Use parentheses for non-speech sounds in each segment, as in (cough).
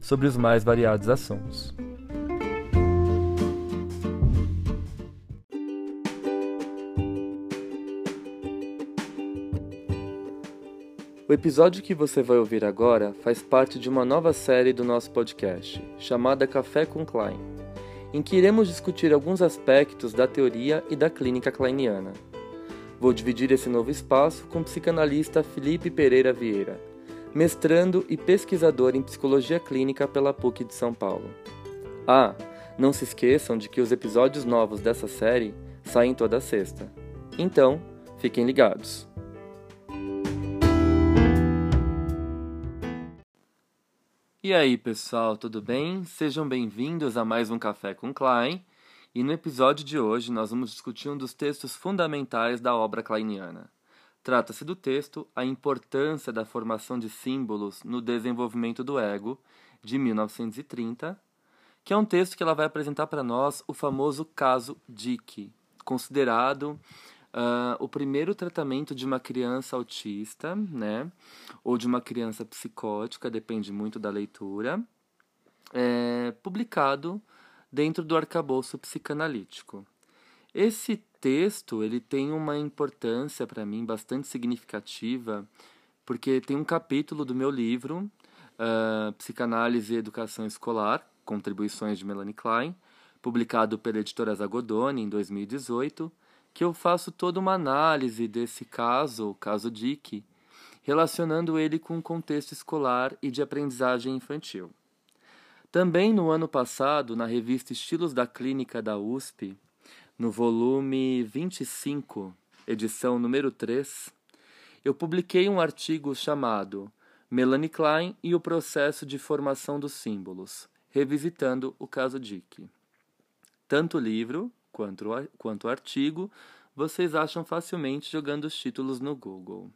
sobre os mais variados assuntos. O episódio que você vai ouvir agora faz parte de uma nova série do nosso podcast, chamada Café com Klein, em que iremos discutir alguns aspectos da teoria e da clínica kleiniana. Vou dividir esse novo espaço com o psicanalista Felipe Pereira Vieira, mestrando e pesquisador em psicologia clínica pela PUC de São Paulo. Ah, não se esqueçam de que os episódios novos dessa série saem toda sexta. Então, fiquem ligados. E aí, pessoal, tudo bem? Sejam bem-vindos a mais um Café com Klein. E no episódio de hoje nós vamos discutir um dos textos fundamentais da obra kleiniana. Trata-se do texto A Importância da Formação de Símbolos no Desenvolvimento do Ego, de 1930, que é um texto que ela vai apresentar para nós o famoso caso Dick, considerado uh, o primeiro tratamento de uma criança autista, né, ou de uma criança psicótica, depende muito da leitura, é, publicado dentro do arcabouço psicanalítico. Esse texto ele tem uma importância para mim bastante significativa, porque tem um capítulo do meu livro, uh, Psicanálise e Educação Escolar, Contribuições de Melanie Klein, publicado pela editora Zagodoni em 2018, que eu faço toda uma análise desse caso, o caso Dick, relacionando ele com o contexto escolar e de aprendizagem infantil. Também no ano passado, na revista Estilos da Clínica da USP, no volume 25, edição número 3, eu publiquei um artigo chamado Melanie Klein e o processo de formação dos símbolos, revisitando o caso Dick. Tanto o livro quanto, quanto o artigo vocês acham facilmente jogando os títulos no Google.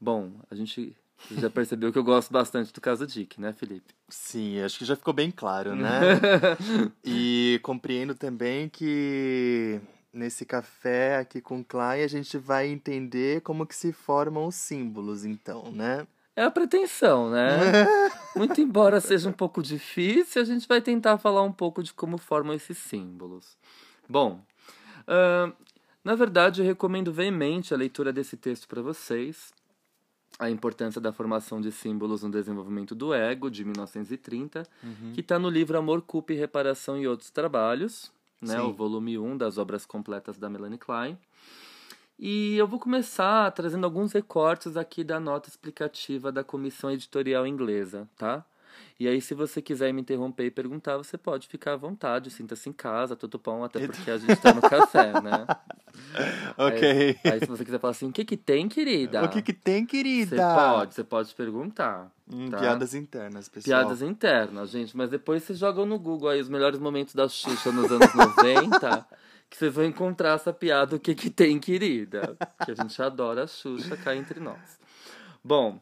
Bom, a gente já percebeu que eu gosto bastante do caso Dick, né, Felipe? Sim, acho que já ficou bem claro, né? (laughs) e compreendo também que nesse café aqui com Klein a gente vai entender como que se formam os símbolos, então, né? É a pretensão, né? (laughs) Muito embora seja um pouco difícil, a gente vai tentar falar um pouco de como formam esses símbolos. Bom, uh, na verdade eu recomendo veemente a leitura desse texto para vocês a importância da formação de símbolos no desenvolvimento do ego, de 1930, uhum. que está no livro Amor, Culpa e Reparação e Outros Trabalhos, né, o volume 1 das obras completas da Melanie Klein. E eu vou começar trazendo alguns recortes aqui da nota explicativa da comissão editorial inglesa, tá? E aí, se você quiser me interromper e perguntar, você pode ficar à vontade, sinta-se em casa, tudo bom, até porque a gente está no café, né? (laughs) ok. Aí, aí, se você quiser falar assim, o que que tem, querida? O que que tem, querida? Você pode, você pode perguntar. Hum, tá? Piadas internas, pessoal. Piadas internas, gente. Mas depois vocês jogam no Google aí os melhores momentos da Xuxa nos anos 90, (laughs) que vocês vão encontrar essa piada, o que que tem, querida? Que a gente adora a Xuxa cá entre nós. Bom,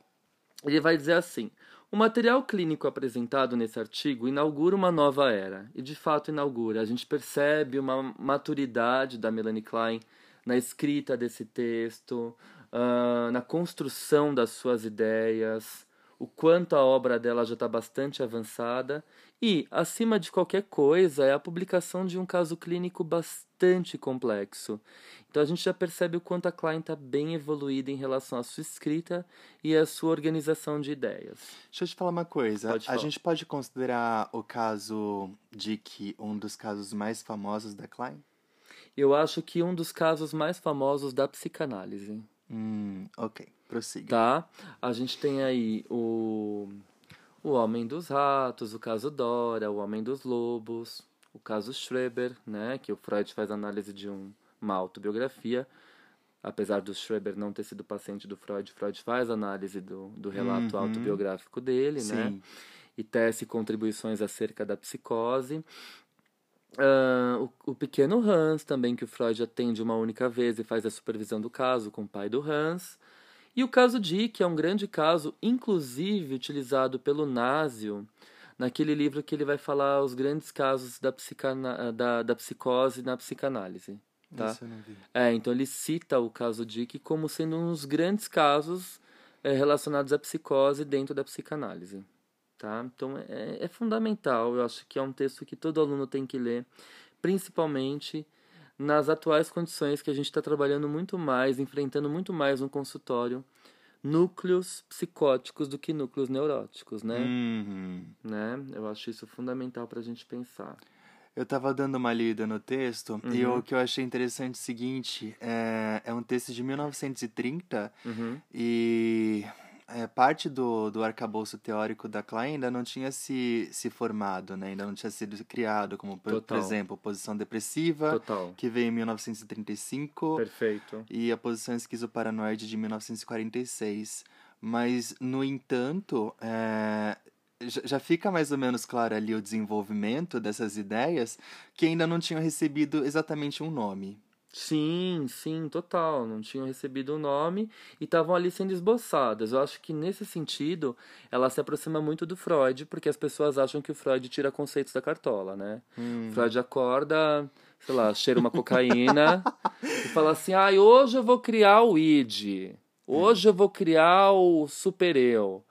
ele vai dizer assim... O material clínico apresentado nesse artigo inaugura uma nova era, e de fato inaugura. A gente percebe uma maturidade da Melanie Klein na escrita desse texto, uh, na construção das suas ideias, o quanto a obra dela já está bastante avançada e, acima de qualquer coisa, é a publicação de um caso clínico bastante complexo. Então a gente já percebe o quanto a Klein está bem evoluída em relação à sua escrita e à sua organização de ideias. Deixa eu te falar uma coisa. a gente pode considerar o caso Dick um dos casos mais famosos da Klein? Eu acho que um dos casos mais famosos da psicanálise. Hum, ok. Prossiga. Tá? A gente tem aí o, o Homem dos Ratos, o caso Dora, o Homem dos Lobos, o caso Schreber, né? Que o Freud faz análise de um, uma autobiografia. Apesar do Schreber não ter sido paciente do Freud, Freud faz análise do, do relato uhum. autobiográfico dele, né? Sim. né? e tece contribuições acerca da psicose. Uh, o, o, pequeno Hans também, que o Freud atende uma única vez e faz a supervisão do caso com o pai do Hans. E o caso Dick é um grande caso, inclusive utilizado pelo Násio naquele livro que ele vai falar os grandes casos da, psicana, da, da psicose na psicanálise. Tá? É, então ele cita o caso Dick como sendo um dos grandes casos é, relacionados à psicose dentro da psicanálise. Tá? Então é, é fundamental, eu acho que é um texto que todo aluno tem que ler, principalmente nas atuais condições que a gente está trabalhando muito mais, enfrentando muito mais no consultório, núcleos psicóticos do que núcleos neuróticos, né? Uhum. né? Eu acho isso fundamental para a gente pensar. Eu estava dando uma lida no texto Uhum. e o que eu achei interessante é o seguinte, é, é um texto de 1930 Uhum. e é, parte do, do arcabouço teórico da Klein ainda não tinha se, se formado, né? ainda não tinha sido criado, como por, por Total. exemplo, a posição depressiva, Total. que veio em 1935, Perfeito. e a posição esquizoparanoide de 1946. Mas, no entanto, é, já já fica mais ou menos claro ali o desenvolvimento dessas ideias que ainda não tinham recebido exatamente um nome. Sim, sim, total. Não tinham recebido o nome e estavam ali sendo esboçadas. Eu acho que nesse sentido ela se aproxima muito do Freud, porque as pessoas acham que o Freud tira conceitos da cartola, né? O Freud acorda, sei lá, cheira uma cocaína (laughs) e fala assim: ah, hoje eu vou criar o id, hoje eu vou criar o super eu.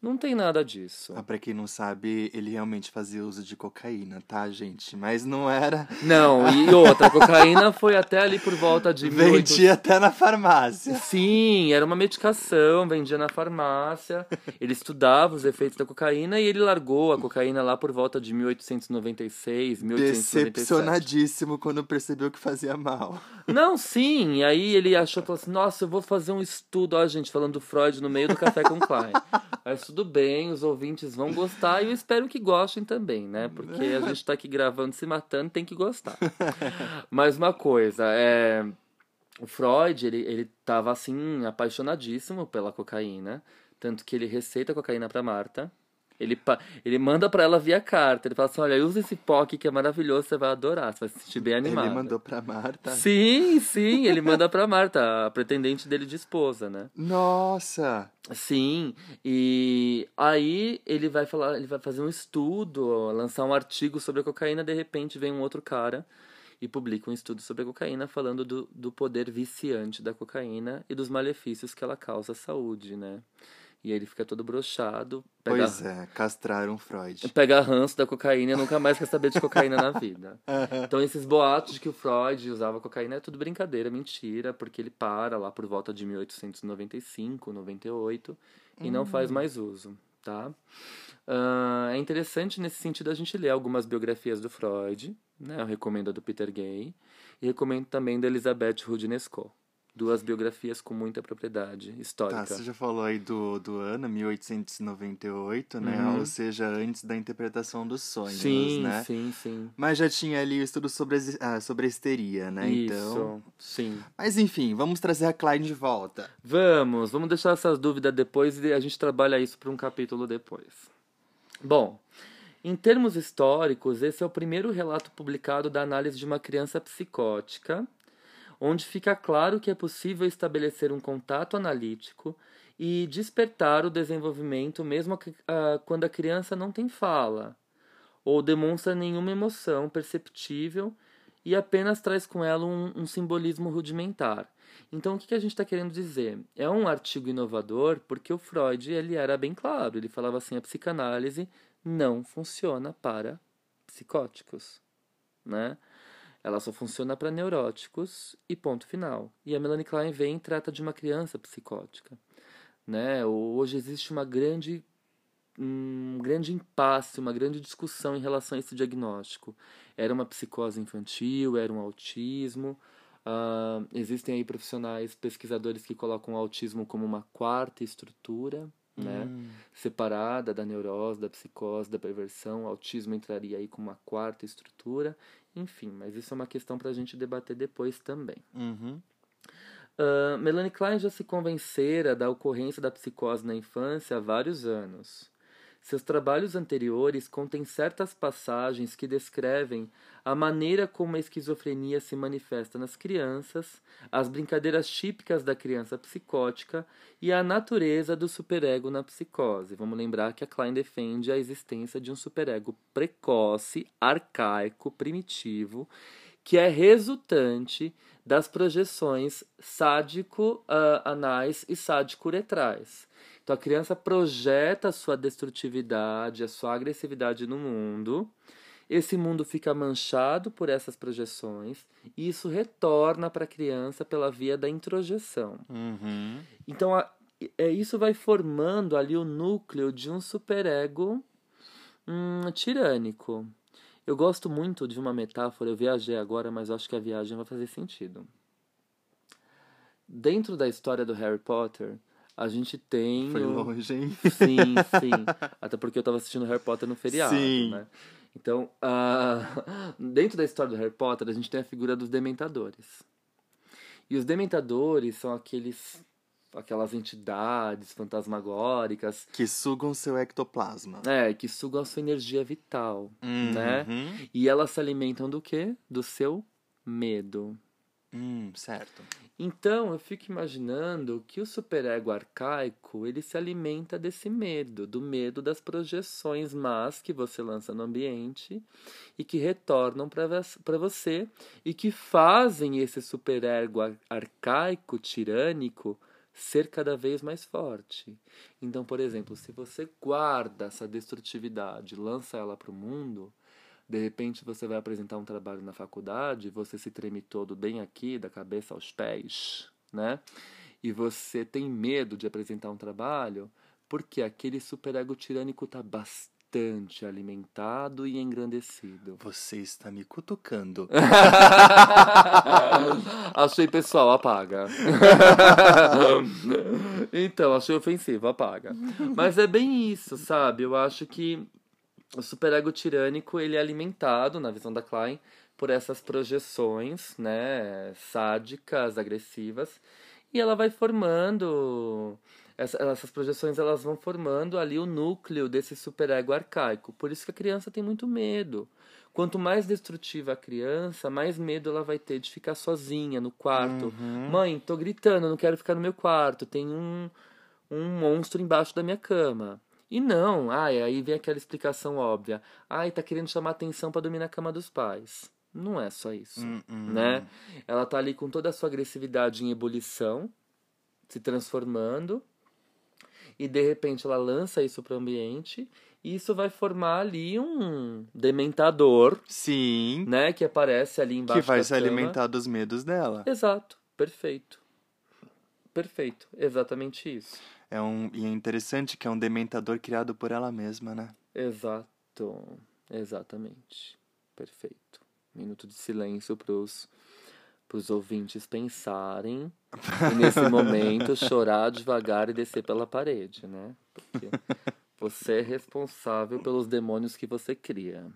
Não tem nada disso. Ah, pra quem não sabe, ele realmente fazia uso de cocaína, tá, gente? Mas não era. Não, e outra, a cocaína foi até ali por volta de 1800. Vendia até na farmácia. Sim, era uma medicação, vendia na farmácia. Ele estudava os efeitos da cocaína e ele largou a cocaína lá por volta de 1896, 1897. Decepcionadíssimo quando percebeu que fazia mal. Não, sim, e aí ele achou, falou assim, nossa, eu vou fazer um estudo, ó, gente, falando do Freud no meio do Café com Klein. (laughs) Mas tudo bem, os ouvintes vão gostar e eu espero que gostem também, né? Porque a gente tá aqui gravando, se matando, tem que gostar. (laughs) Mas uma coisa, é... O Freud, ele, ele tava, assim, apaixonadíssimo pela cocaína. Tanto que ele receita a cocaína pra Marta. Ele, ele manda pra ela via carta. Ele fala assim, olha, usa esse pó aqui que é maravilhoso, você vai adorar, você vai se sentir bem animado. Ele mandou pra Marta. Sim, sim, ele manda pra Marta, a pretendente dele de esposa, né? Nossa! Sim, e aí ele vai falar, ele vai fazer um estudo, lançar um artigo sobre a cocaína, de repente vem um outro cara e publica um estudo sobre a cocaína falando do, do poder viciante da cocaína e dos malefícios que ela causa à saúde, né? E aí ele fica todo brochado, pega, Pois é, castraram Freud. pega ranço da cocaína e nunca mais quer saber de cocaína na vida. (laughs) Então esses boatos de que o Freud usava cocaína é tudo brincadeira, mentira, porque ele para lá por volta de 1895, 98 e não faz mais uso, tá? Ah, é interessante nesse sentido a gente ler algumas biografias do Freud, né? Eu recomendo a do Peter Gay e recomendo também da Elizabeth Rudinesco. Duas biografias com muita propriedade histórica. Tá, você já falou aí do, do ano, 1898, né? Uhum. Ou seja, antes da interpretação dos sonhos, sim, né? sim, sim. Mas já tinha ali o estudo sobre, ah, sobre a histeria, né? Isso, Então. sim. Mas enfim, vamos trazer a Klein de volta. Vamos, vamos deixar essas dúvidas depois e a gente trabalha isso para um capítulo depois. Bom, em termos históricos, esse é o primeiro relato publicado da análise de uma criança psicótica, onde fica claro que é possível estabelecer um contato analítico e despertar o desenvolvimento mesmo ah, quando a criança não tem fala ou demonstra nenhuma emoção perceptível e apenas traz com ela um, um simbolismo rudimentar. Então, o que, que a gente está querendo dizer? É um artigo inovador porque o Freud ele era bem claro. Ele falava assim: a psicanálise não funciona para psicóticos, né? Ela só funciona para neuróticos e ponto final. E a Melanie Klein vem e trata de uma criança psicótica, né? Hoje existe uma grande um grande impasse, uma grande discussão em relação a esse diagnóstico. Era uma psicose infantil, era um autismo. Ah, existem aí profissionais, pesquisadores que colocam o autismo como uma quarta estrutura, né? Hum. Separada da neurose, da psicose, da perversão. O autismo entraria aí como uma quarta estrutura. Enfim, mas isso é uma questão para a gente debater depois também. Uhum. Uh, Melanie Klein já se convencera da ocorrência da psicose na infância há vários anos. Seus trabalhos anteriores contêm certas passagens que descrevem a maneira como a esquizofrenia se manifesta nas crianças, as brincadeiras típicas da criança psicótica e a natureza do superego na psicose. Vamos lembrar que a Klein defende a existência de um superego precoce, arcaico, primitivo, que é resultante das projeções sádico-anais uh, e sádico-uretrais. Então a criança projeta a sua destrutividade, a sua agressividade no mundo. Esse mundo fica manchado por essas projeções e isso retorna para a criança pela via da introjeção. Uhum. Então a, é, isso vai formando ali o núcleo de um superego hum, tirânico. Eu gosto muito de uma metáfora, eu viajei agora, mas acho que a viagem vai fazer sentido. Dentro da história do Harry Potter, a gente tem. Foi longe, hein? Sim, sim. (laughs) Até porque eu tava assistindo Harry Potter no feriado, sim. né? Então, uh, (laughs) dentro da história do Harry Potter, a gente tem a figura dos dementadores. E os dementadores são aqueles aquelas entidades fantasmagóricas que sugam seu ectoplasma. É, que sugam a sua energia vital, uhum. né? E elas se alimentam do quê? Do seu medo. Hum, certo. Então, eu fico imaginando que o superego arcaico, ele se alimenta desse medo, do medo das projeções más que você lança no ambiente e que retornam para você e que fazem esse superego arcaico, tirânico, ser cada vez mais forte. Então, por exemplo, se você guarda essa destrutividade, lança ela para o mundo, de repente você vai apresentar um trabalho na faculdade, você se treme todo bem aqui, da cabeça aos pés, né? E você tem medo de apresentar um trabalho porque aquele superego tirânico está bastante alimentado e engrandecido. Você está me cutucando. (laughs) achei pessoal, apaga. (laughs) então, achei ofensivo, apaga. Mas é bem isso, sabe? Eu acho que o superego tirânico ele é alimentado, na visão da Klein, por essas projeções né, sádicas, agressivas, e ela vai formando essa, essas projeções elas vão formando ali o núcleo desse superego arcaico. Por isso que a criança tem muito medo. Quanto mais destrutiva a criança, mais medo ela vai ter de ficar sozinha no quarto. Uhum. Mãe, tô gritando, não quero ficar no meu quarto. Tem um, um monstro embaixo da minha cama. E não, ai, aí vem aquela explicação óbvia. Ai, tá querendo chamar atenção para dormir na cama dos pais. Não é só isso, Hum, hum. né? Ela tá ali com toda a sua agressividade em ebulição, se transformando, e de repente ela lança isso para o ambiente, e isso vai formar ali um dementador, Sim. né, que aparece ali embaixo Que vai se cama. alimentar dos medos dela. Exato, perfeito. Perfeito, exatamente isso. É um, e é interessante que é um dementador criado por ela mesma, né? Exato, exatamente. Perfeito. Minuto de silêncio pros, pros ouvintes pensarem e nesse (laughs) momento chorar devagar e descer pela parede, né? Porque você é responsável pelos demônios que você cria.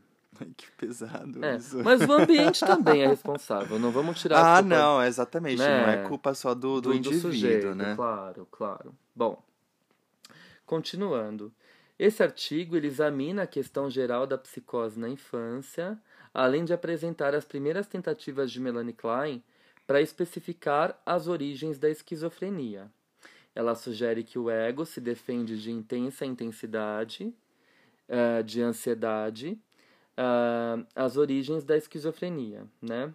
Ai, que pesado É, isso. mas o ambiente (laughs) também é responsável. Não vamos tirar Ah, culpa não, exatamente. né, Não é culpa só do, do, indivíduo, sujeito, né? Claro, claro. Bom, continuando. Esse artigo examina a questão geral da psicose na infância, além de apresentar as primeiras tentativas de Melanie Klein para especificar as origens da esquizofrenia. Ela sugere que o ego se defende de intensa intensidade, eh, de ansiedade, ah, as origens da esquizofrenia, né?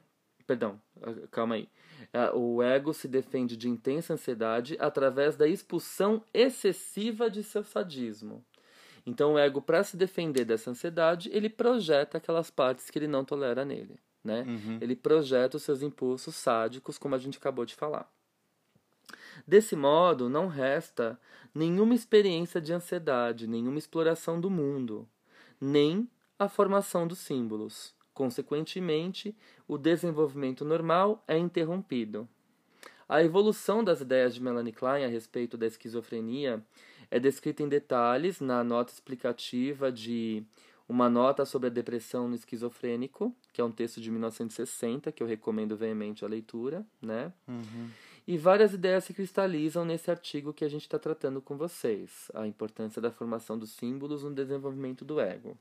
Perdão, ah, calma aí. Ah, o ego se defende de intensa ansiedade através da expulsão excessiva de seu sadismo. Então, o ego, para se defender dessa ansiedade, ele projeta aquelas partes que ele não tolera nele, né? Uhum. Ele projeta os seus impulsos sádicos, como a gente acabou de falar. Desse modo, não resta nenhuma experiência de ansiedade, nenhuma exploração do mundo, nem a formação dos símbolos. Consequentemente, o desenvolvimento normal é interrompido. A evolução das ideias de Melanie Klein a respeito da esquizofrenia é descrita em detalhes na nota explicativa de Uma Nota sobre a Depressão no Esquizofrênico, que é um texto de 1960 que eu recomendo veemente a leitura, né? Uhum. E várias ideias se cristalizam nesse artigo que a gente está tratando com vocês, a importância da formação dos símbolos no desenvolvimento do ego.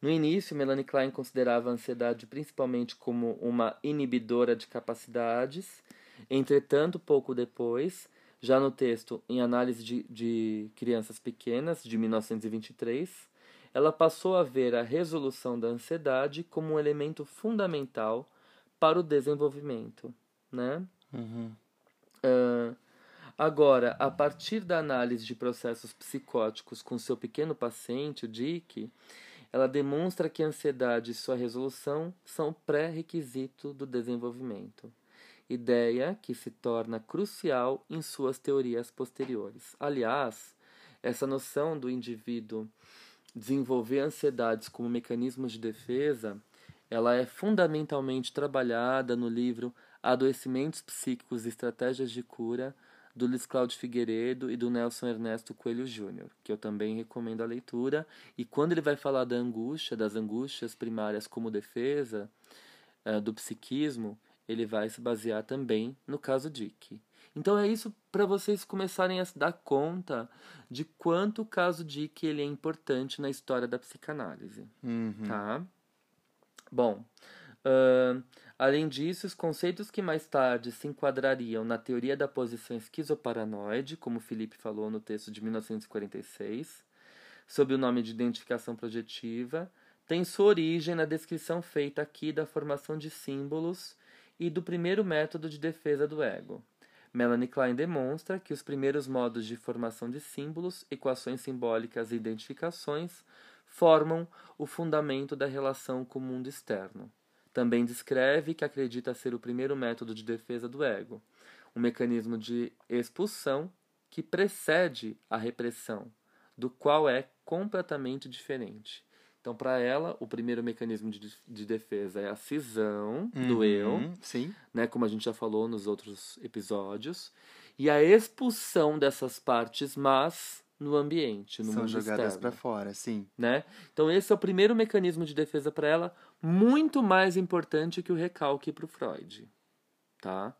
No início, Melanie Klein considerava a ansiedade principalmente como uma inibidora de capacidades. Entretanto, pouco depois, já no texto Em Análise de, de Crianças Pequenas, de 1923, ela passou a ver a resolução da ansiedade como um elemento fundamental para o desenvolvimento. Né? Uhum. Uh, agora, a partir da análise de processos psicóticos com seu pequeno paciente, o Dick, ela demonstra que a ansiedade e sua resolução são pré-requisito do desenvolvimento, ideia que se torna crucial em suas teorias posteriores. Aliás, essa noção do indivíduo desenvolver ansiedades como mecanismos de defesa, ela é fundamentalmente trabalhada no livro Adoecimentos Psíquicos e Estratégias de Cura, do Luiz Cláudio Figueiredo e do Nelson Ernesto Coelho Júnior, que eu também recomendo a leitura. E quando ele vai falar da angústia, das angústias primárias como defesa uh, do psiquismo, ele vai se basear também no caso Dick. Então é isso para vocês começarem a se dar conta de quanto o caso Dick ele é importante na história da psicanálise, uhum. tá? Bom, uh, Além disso, os conceitos que mais tarde se enquadrariam na teoria da posição esquizoparanoide, como Felipe falou no texto de 1946, sob o nome de identificação projetiva, têm sua origem na descrição feita aqui da formação de símbolos e do primeiro método de defesa do ego. Melanie Klein demonstra que os primeiros modos de formação de símbolos, equações simbólicas e identificações formam o fundamento da relação com o mundo externo. Também descreve que acredita ser o primeiro método de defesa do ego, um mecanismo de expulsão que precede a repressão, do qual é completamente diferente. Então, para ela, o primeiro mecanismo de, de defesa é a cisão uhum, do eu, sim. Né, como a gente já falou nos outros episódios, e a expulsão dessas partes más no ambiente, no São mundo jogadas para fora, sim. Né? Então esse é o primeiro mecanismo de defesa para ela, muito mais importante que o recalque para o Freud, tá?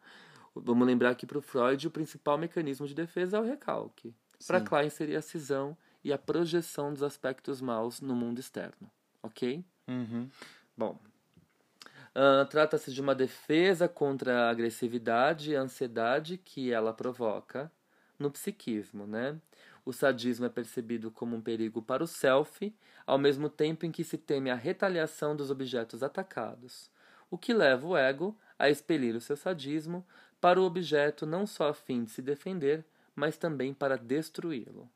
Vamos lembrar que para o Freud o principal mecanismo de defesa é o recalque. Para Klein seria a cisão e a projeção dos aspectos maus no mundo externo, ok? Uhum. Bom, uh, trata-se de uma defesa contra a agressividade e a ansiedade que ela provoca no psiquismo, né? O sadismo é percebido como um perigo para o self, ao mesmo tempo em que se teme a retaliação dos objetos atacados, o que leva o ego a expelir o seu sadismo para o objeto não só a fim de se defender, mas também para destruí-lo.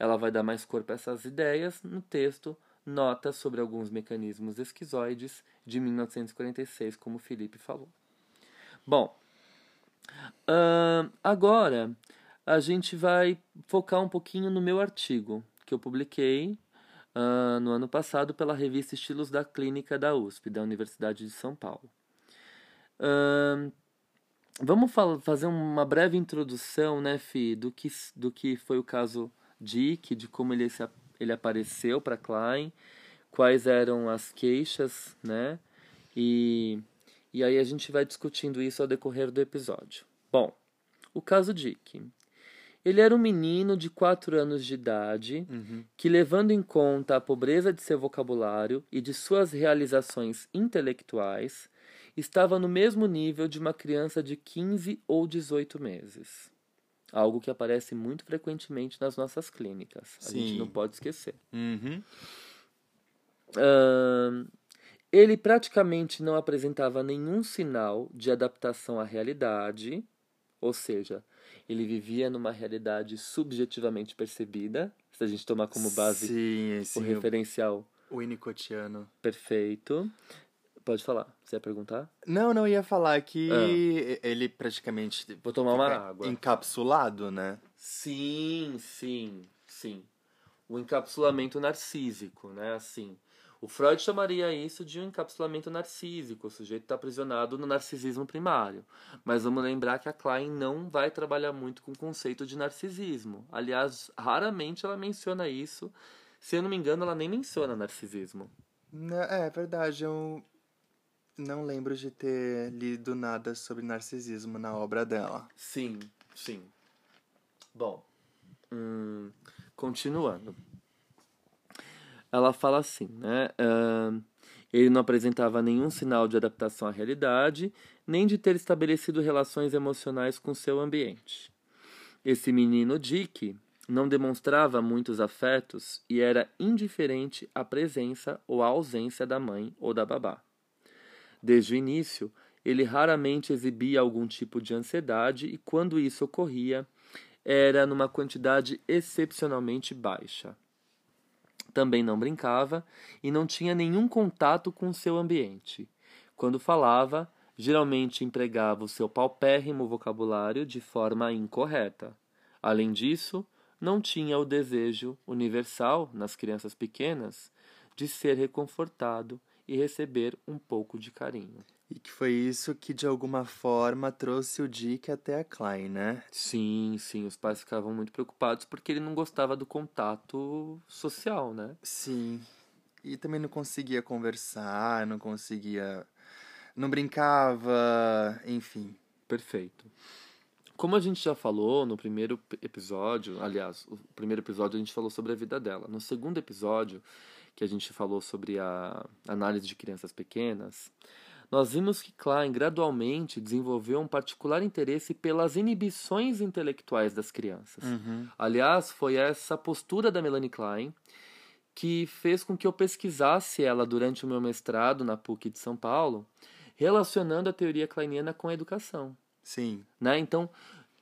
Ela vai dar mais corpo a essas ideias no texto Notas sobre alguns mecanismos esquizoides de 1946, como o Felipe falou. Bom, uh, agora a gente vai focar um pouquinho no meu artigo que eu publiquei uh, no ano passado pela revista Estilos da Clínica da USP, da Universidade de São Paulo. Uh, vamos fazer uma breve introdução, né, Fi, do que, do que foi o caso Dick, de como ele, se, ele apareceu para Klein, quais eram as queixas, né, e, e aí a gente vai discutindo isso ao decorrer do episódio. Bom, o caso Dick. Ele era um menino de 4 anos de idade uhum. que, levando em conta a pobreza de seu vocabulário e de suas realizações intelectuais, estava no mesmo nível de uma criança de 15 ou 18 meses. Algo que aparece muito frequentemente nas nossas clínicas. A Sim. gente não pode esquecer. Uhum. Uh, ele praticamente não apresentava nenhum sinal de adaptação à realidade, ou seja, ele vivia numa realidade subjetivamente percebida, se a gente tomar como base sim, sim, o referencial. O Winnicottiano. Perfeito. Pode falar. Você ia perguntar? Não, não, ia falar que ah. ele praticamente. Vou tomar uma água. Encapsulado, né? Sim, sim, sim. O encapsulamento narcísico, né? Assim. O Freud chamaria isso de um encapsulamento narcísico, o sujeito está aprisionado no narcisismo primário. Mas vamos lembrar que a Klein não vai trabalhar muito com o conceito de narcisismo. Aliás, raramente ela menciona isso. Se eu não me engano, ela nem menciona narcisismo. É verdade, eu, Não lembro de ter lido nada sobre narcisismo na obra dela. Sim, sim. Bom, hum, continuando. Ela fala assim, né? Uh, ele não apresentava nenhum sinal de adaptação à realidade, nem de ter estabelecido relações emocionais com seu ambiente. Esse menino Dick não demonstrava muitos afetos e era indiferente à presença ou à ausência da mãe ou da babá. Desde o início, ele raramente exibia algum tipo de ansiedade e, quando isso ocorria, era numa quantidade excepcionalmente baixa. Também não brincava e não tinha nenhum contato com seu ambiente. Quando falava, geralmente empregava o seu paupérrimo vocabulário de forma incorreta. Além disso, não tinha o desejo universal nas crianças pequenas de ser reconfortado e receber um pouco de carinho. E que foi isso que de alguma forma trouxe o Dick até a Klein, né? Sim, sim, os pais ficavam muito preocupados porque ele não gostava do contato social, né? Sim. E também não conseguia conversar, não conseguia não brincava, enfim. Perfeito. Como a gente já falou no primeiro episódio, aliás, o primeiro episódio a gente falou sobre a vida dela. No segundo episódio, que a gente falou sobre a análise de crianças pequenas, nós vimos que Klein gradualmente desenvolveu um particular interesse pelas inibições intelectuais das crianças. Uhum. Aliás, foi essa postura da Melanie Klein que fez com que eu pesquisasse ela durante o meu mestrado na PUC de São Paulo relacionando a teoria kleiniana com a educação. Sim. Né? Então,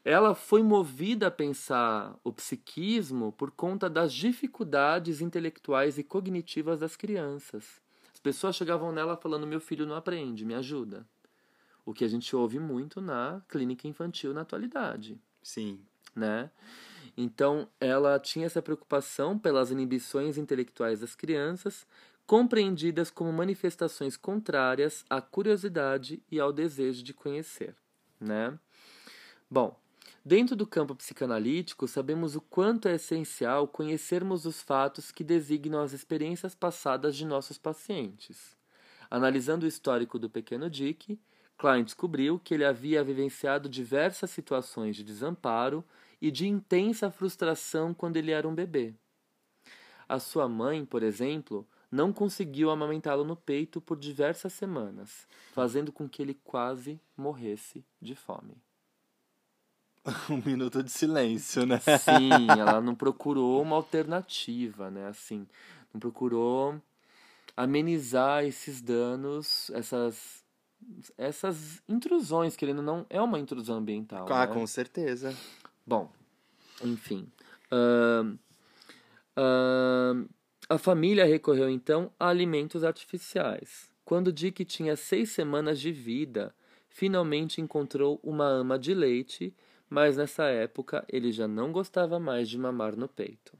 ela foi movida a pensar o psiquismo por conta das dificuldades intelectuais e cognitivas das crianças. As pessoas chegavam nela falando: meu filho não aprende, me ajuda. O que a gente ouve muito na clínica infantil na atualidade. Sim. Né? Então, ela tinha essa preocupação pelas inibições intelectuais das crianças, compreendidas como manifestações contrárias à curiosidade e ao desejo de conhecer, né? Bom, dentro do campo psicanalítico, sabemos o quanto é essencial conhecermos os fatos que designam as experiências passadas de nossos pacientes. Analisando o histórico do pequeno Dick, Klein descobriu que ele havia vivenciado diversas situações de desamparo e de intensa frustração quando ele era um bebê. A sua mãe, por exemplo, não conseguiu amamentá-lo no peito por diversas semanas, fazendo com que ele quase morresse de fome. (laughs) Um minuto de silêncio, né? Sim, (laughs) ela não procurou uma alternativa, né? Assim, não procurou amenizar esses danos, essas essas intrusões, que ele não é uma intrusão ambiental. Ah, né? com certeza. Bom, enfim. Uh, uh, a família recorreu então a alimentos artificiais. Quando Dick tinha seis semanas de vida, finalmente encontrou uma ama de leite, mas nessa época ele já não gostava mais de mamar no peito.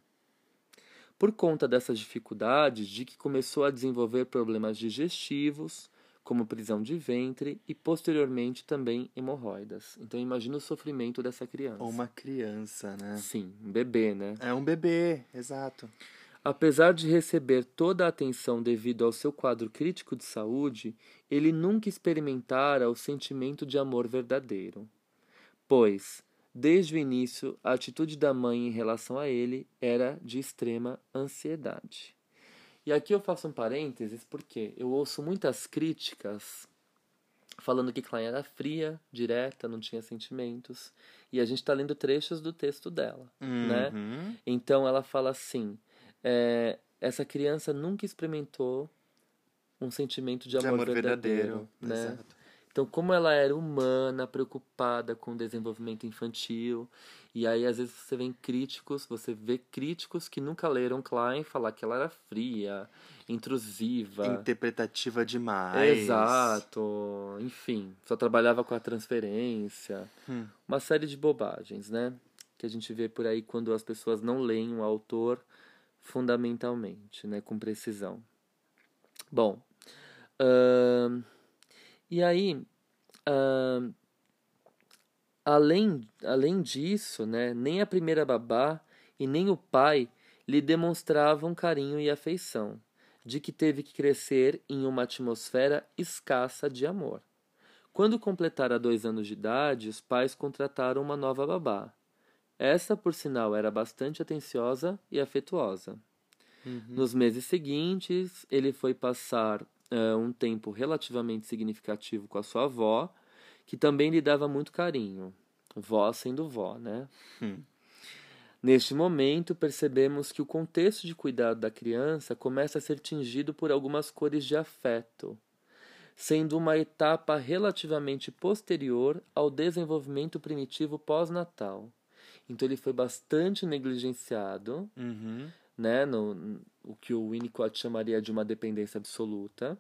Por conta dessas dificuldades, Dick começou a desenvolver problemas digestivos, como prisão de ventre e posteriormente também hemorroidas. Então imagina o sofrimento dessa criança. Uma criança, né? Sim, um bebê, né? É um bebê, exato. Apesar de receber toda a atenção devido ao seu quadro crítico de saúde, ele nunca experimentara o sentimento de amor verdadeiro. Pois, desde o início, a atitude da mãe em relação a ele era de extrema ansiedade. E aqui eu faço um parênteses porque eu ouço muitas críticas falando que Klein era fria, direta, não tinha sentimentos. E a gente está lendo trechos do texto dela, né? uhum. né? Então ela fala assim é, essa criança nunca experimentou um sentimento de amor, de amor verdadeiro, verdadeiro, né? Exato. Então, como ela era humana, preocupada com o desenvolvimento infantil, e aí às vezes você vê críticos, você vê críticos que nunca leram Klein falar que ela era fria, intrusiva, interpretativa demais. Exato. Enfim, só trabalhava com a transferência, hum. uma série de bobagens, né? Que a gente vê por aí quando as pessoas não leem o autor fundamentalmente, né, com precisão. Bom, uh, e aí, uh, além, além disso, né, nem a primeira babá e nem o pai lhe demonstravam carinho e afeição. de que teve que crescer em uma atmosfera escassa de amor. Quando completara dois anos de idade, os pais contrataram uma nova babá. Essa, por sinal, era bastante atenciosa e afetuosa. Uhum. Nos meses seguintes, ele foi passar uh, um tempo relativamente significativo com a sua avó, que também lhe dava muito carinho. Vó sendo vó, né? Hum. Neste momento, percebemos que o contexto de cuidado da criança começa a ser tingido por algumas cores de afeto, sendo uma etapa relativamente posterior ao desenvolvimento primitivo pós-natal. Então, ele foi bastante negligenciado, uhum. Né, no, o que o Winnicott chamaria de uma dependência absoluta.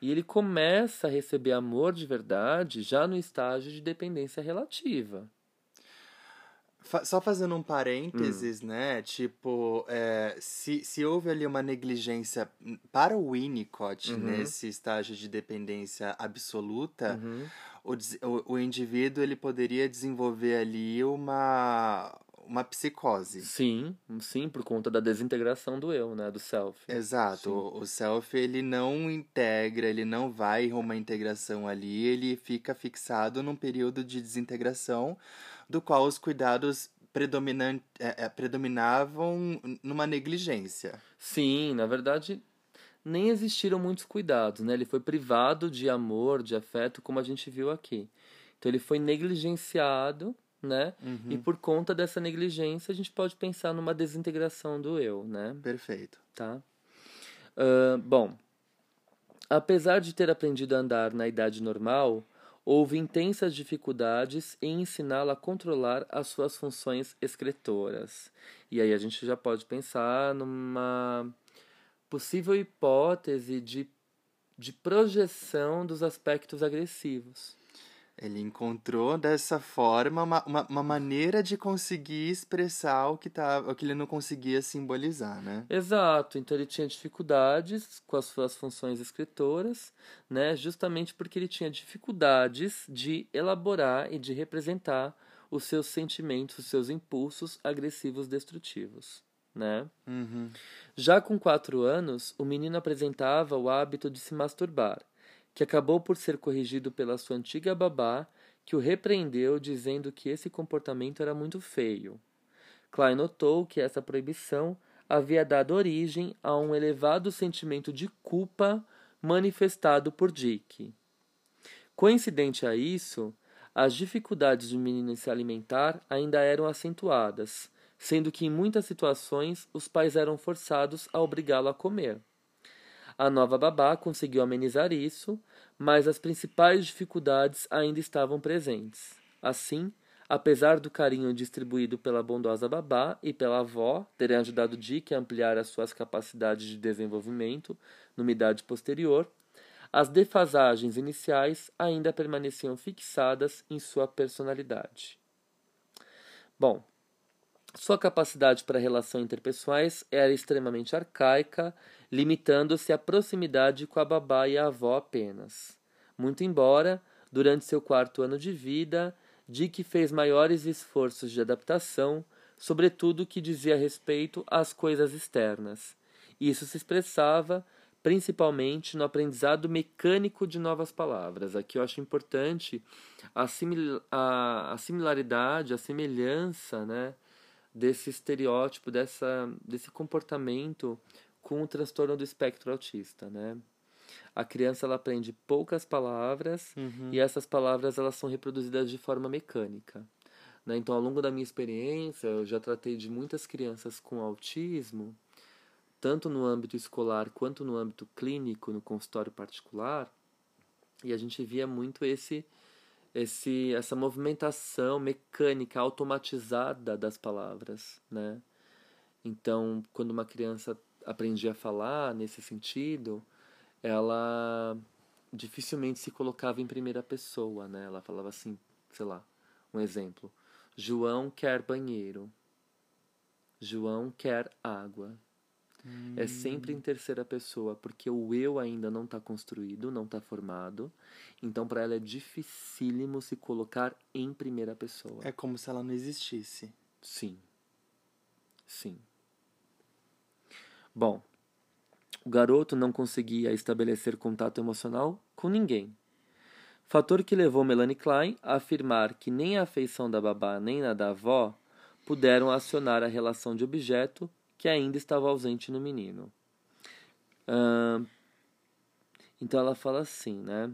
E ele começa a receber amor de verdade já no estágio de dependência relativa. Só fazendo um parênteses, hum. né? Tipo, é, se, se houve ali uma negligência para o Winnicott uhum. nesse estágio de dependência absoluta, uhum. o, o, o indivíduo ele poderia desenvolver ali uma, uma psicose. Sim, sim, por conta da desintegração do eu, né, do self. Exato. O, o self ele não integra, ele não vai uma integração ali, ele fica fixado num período de desintegração do qual os cuidados predominan é, é, predominavam numa negligência. Sim, na verdade, nem existiram muitos cuidados, né? Ele foi privado de amor, de afeto, como a gente viu aqui. Então ele foi negligenciado, né? Uhum. E por conta dessa negligência, a gente pode pensar numa desintegração do eu, né? Perfeito. Tá. Uh, bom, apesar de ter aprendido a andar na idade normal, houve intensas dificuldades em ensiná-la a controlar as suas funções excretoras. E aí a gente já pode pensar numa possível hipótese de, de projeção dos aspectos agressivos. Ele encontrou dessa forma uma, uma, uma, maneira de conseguir expressar o que, tá, o que ele não conseguia simbolizar, né? Exato. Então ele tinha dificuldades com as suas funções escritoras, né? Justamente porque ele tinha dificuldades de elaborar e de representar os seus sentimentos, os seus impulsos agressivos destrutivos. Né? Uhum. Já com quatro anos, o menino apresentava o hábito de se masturbar que acabou por ser corrigido pela sua antiga babá, que o repreendeu dizendo que esse comportamento era muito feio. Klein notou que essa proibição havia dado origem a um elevado sentimento de culpa manifestado por Dick. Coincidente a isso, as dificuldades do menino em se alimentar ainda eram acentuadas, sendo que em muitas situações os pais eram forçados a obrigá-lo a comer. A nova babá conseguiu amenizar isso, mas as principais dificuldades ainda estavam presentes. Assim, apesar do carinho distribuído pela bondosa babá e pela avó terem ajudado Dick a ampliar as suas capacidades de desenvolvimento numa idade posterior, as defasagens iniciais ainda permaneciam fixadas em sua personalidade. Bom, sua capacidade para relações interpessoais era extremamente arcaica limitando-se à proximidade com a babá e a avó apenas. Muito embora, durante seu quarto ano de vida, Dick fez maiores esforços de adaptação, sobretudo que dizia respeito às coisas externas. Isso se expressava principalmente no aprendizado mecânico de novas palavras. Aqui eu acho importante a, simil a, a similaridade, a semelhança né, desse estereótipo, dessa, desse comportamento com o transtorno do espectro autista, né? A criança ela aprende poucas palavras uhum. e essas palavras elas são reproduzidas de forma mecânica. Né? Então, ao longo da minha experiência, eu já tratei de muitas crianças com autismo, tanto no âmbito escolar quanto no âmbito clínico, no consultório particular, e a gente via muito esse esse essa movimentação mecânica automatizada das palavras, né? Então, quando uma criança aprendi a falar nesse sentido, ela dificilmente se colocava em primeira pessoa, né? Ela falava assim, sei lá, um exemplo. João quer banheiro. João quer água. Hum. É sempre em terceira pessoa, porque o eu ainda não está construído, não está formado. Então, para ela é dificílimo se colocar em primeira pessoa. É como se ela não existisse. Sim. Sim. Bom, O garoto não conseguia estabelecer contato emocional com ninguém. Fator que levou Melanie Klein a afirmar que nem a afeição da babá nem a da avó puderam acionar a relação de objeto que ainda estava ausente no menino. Uh, então ela fala assim, né?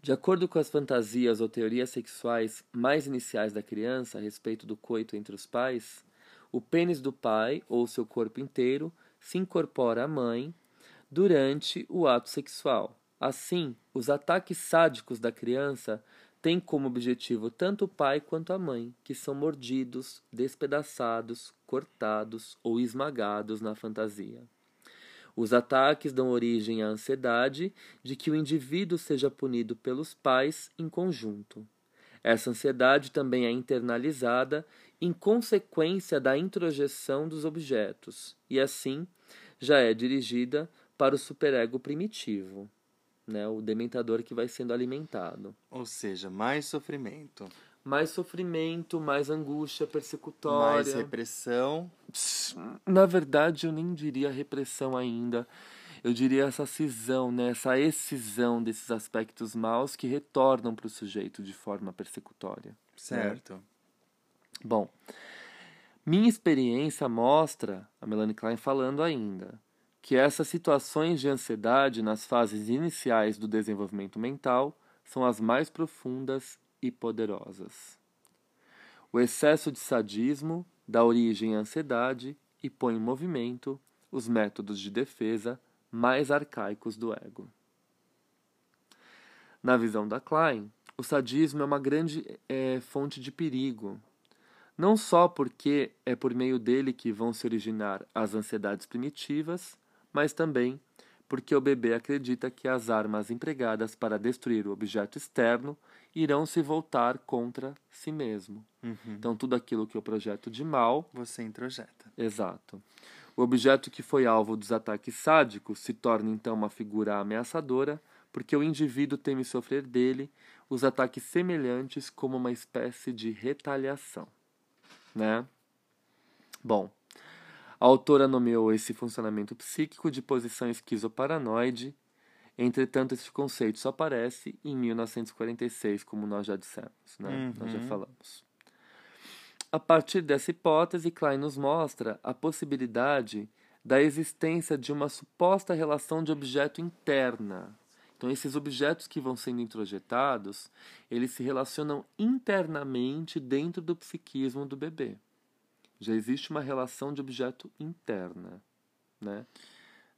De acordo com as fantasias ou teorias sexuais mais iniciais da criança a respeito do coito entre os pais, o pênis do pai ou seu corpo inteiro se incorpora à mãe durante o ato sexual. Assim, os ataques sádicos da criança têm como objetivo tanto o pai quanto a mãe, que são mordidos, despedaçados, cortados ou esmagados na fantasia. Os ataques dão origem à ansiedade de que o indivíduo seja punido pelos pais em conjunto. Essa ansiedade também é internalizada em consequência da introjeção dos objetos, e assim já é dirigida para o superego primitivo, né, o dementador que vai sendo alimentado. Ou seja, mais sofrimento mais sofrimento, mais angústia persecutória. Mais repressão. Na verdade, eu nem diria repressão ainda. Eu diria essa cisão, né? essa excisão desses aspectos maus que retornam para o sujeito de forma persecutória. Né? Certo. Né? Bom, minha experiência mostra, a Melanie Klein falando ainda, que essas situações de ansiedade nas fases iniciais do desenvolvimento mental são as mais profundas e poderosas. O excesso de sadismo dá origem à ansiedade e põe em movimento os métodos de defesa mais arcaicos do ego. Na visão da Klein, o sadismo é uma grande é, fonte de perigo, não só porque é por meio dele que vão se originar as ansiedades primitivas, mas também porque o bebê acredita que as armas empregadas para destruir o objeto externo irão se voltar contra si mesmo. Uhum. Então, tudo aquilo que eu projeto de mal. Você introjeta. Exato. O objeto que foi alvo dos ataques sádicos se torna então uma figura ameaçadora, porque o indivíduo teme sofrer dele os ataques semelhantes como uma espécie de retaliação. Né? Bom, a autora nomeou esse funcionamento psíquico de posição esquizoparanoide Entretanto, esse conceito só aparece em 1946, como nós já dissemos, né? Uhum. Nós já falamos. A partir dessa hipótese, Klein nos mostra a possibilidade da existência de uma suposta relação de objeto interna. Então, esses objetos que vão sendo introjetados, eles se relacionam internamente dentro do psiquismo do bebê. Já existe uma relação de objeto interna, né?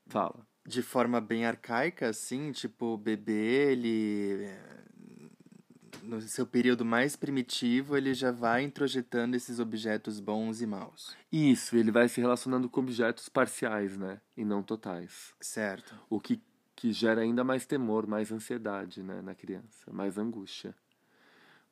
Fala de forma bem arcaica, assim, tipo, o bebê, ele. No seu período mais primitivo, ele já vai introjetando esses objetos bons e maus. Isso, ele vai se relacionando com objetos parciais, né? E não totais. Certo. O que, que gera ainda mais temor, mais ansiedade, né? Na criança, mais angústia.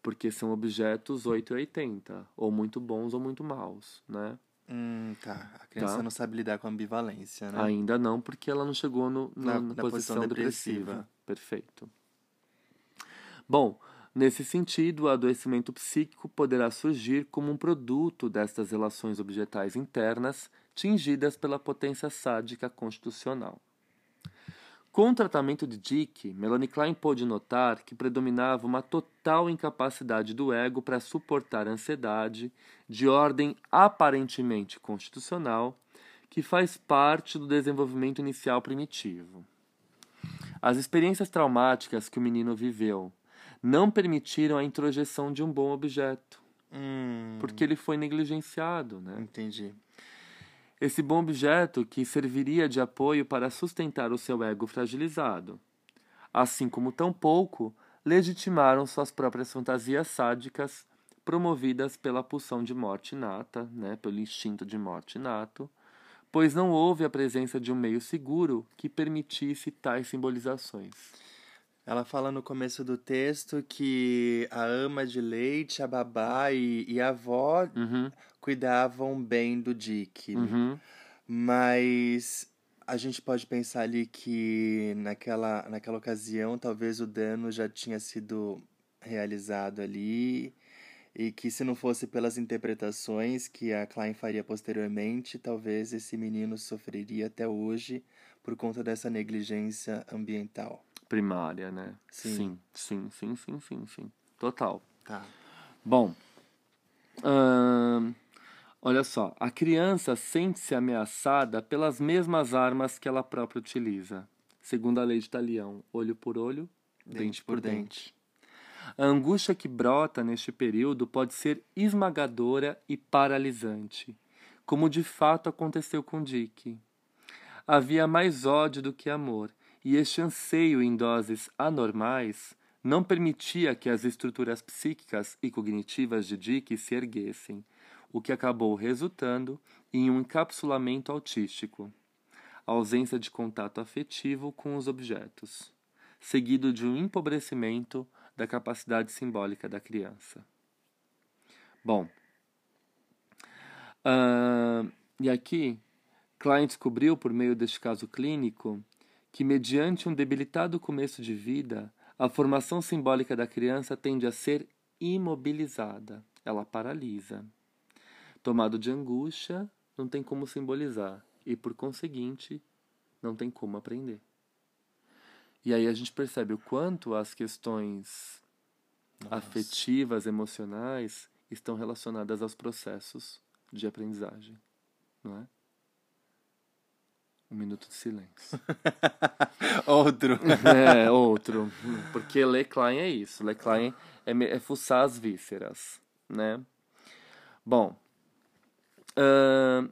Porque são objetos 8 e 80, ou muito bons ou muito maus, né? Hum, tá. A criança tá? não sabe lidar com a ambivalência, né? Ainda não, porque ela não chegou no, no na, na, na, posição, posição depressiva. depressiva. Perfeito. Bom, nesse sentido, o adoecimento psíquico poderá surgir como um produto destas relações objetais internas tingidas pela potência sádica constitucional. Com o tratamento de Dick, Melanie Klein pôde notar que predominava uma total incapacidade do ego para suportar a ansiedade, de ordem aparentemente constitucional, que faz parte do desenvolvimento inicial primitivo. As experiências traumáticas que o menino viveu não permitiram a introjeção de um bom objeto, hum. porque ele foi negligenciado. Né? Entendi. Esse bom objeto que serviria de apoio para sustentar o seu ego fragilizado. Assim como tampouco legitimaram suas próprias fantasias sádicas promovidas pela pulsão de morte nata, né, pelo instinto de morte nato, pois não houve a presença de um meio seguro que permitisse tais simbolizações. Ela fala no começo do texto que a ama de leite, a babá e, e a avó uhum cuidavam bem do Dick. Uhum. Mas a gente pode pensar ali que naquela, naquela ocasião talvez o dano já tinha sido realizado ali E que se não fosse pelas interpretações que a Klein faria posteriormente, talvez esse menino sofreria até hoje por conta dessa negligência ambiental. Primária, né? Sim. sim, sim, sim, sim, sim. Total. Tá. Bom, olha só, a criança sente-se ameaçada pelas mesmas armas que ela própria utiliza. Segundo a lei de Talião, olho por olho, dente, por dente. A angústia que brota neste período pode ser esmagadora e paralisante, como de fato aconteceu com Dick. Havia mais ódio do que amor, e este anseio em doses anormais não permitia que as estruturas psíquicas e cognitivas de Dick se erguessem, o que acabou resultando em um encapsulamento autístico, ausência de contato afetivo com os objetos, seguido de um empobrecimento da capacidade simbólica da criança. Bom, ah, e aqui Klein descobriu, por meio deste caso clínico, que, mediante um debilitado começo de vida, a formação simbólica da criança tende a ser imobilizada, ela paralisa. Tomado de angústia, não tem como simbolizar e, por conseguinte, não tem como aprender. E aí a gente percebe o quanto as questões Nossa. afetivas, emocionais, estão relacionadas aos processos de aprendizagem, não é? Um minuto de silêncio. (laughs) Outro. (laughs) é, outro. Porque Le Klein é isso. Le Klein é, é fuçar as vísceras, né? Bom, ahn,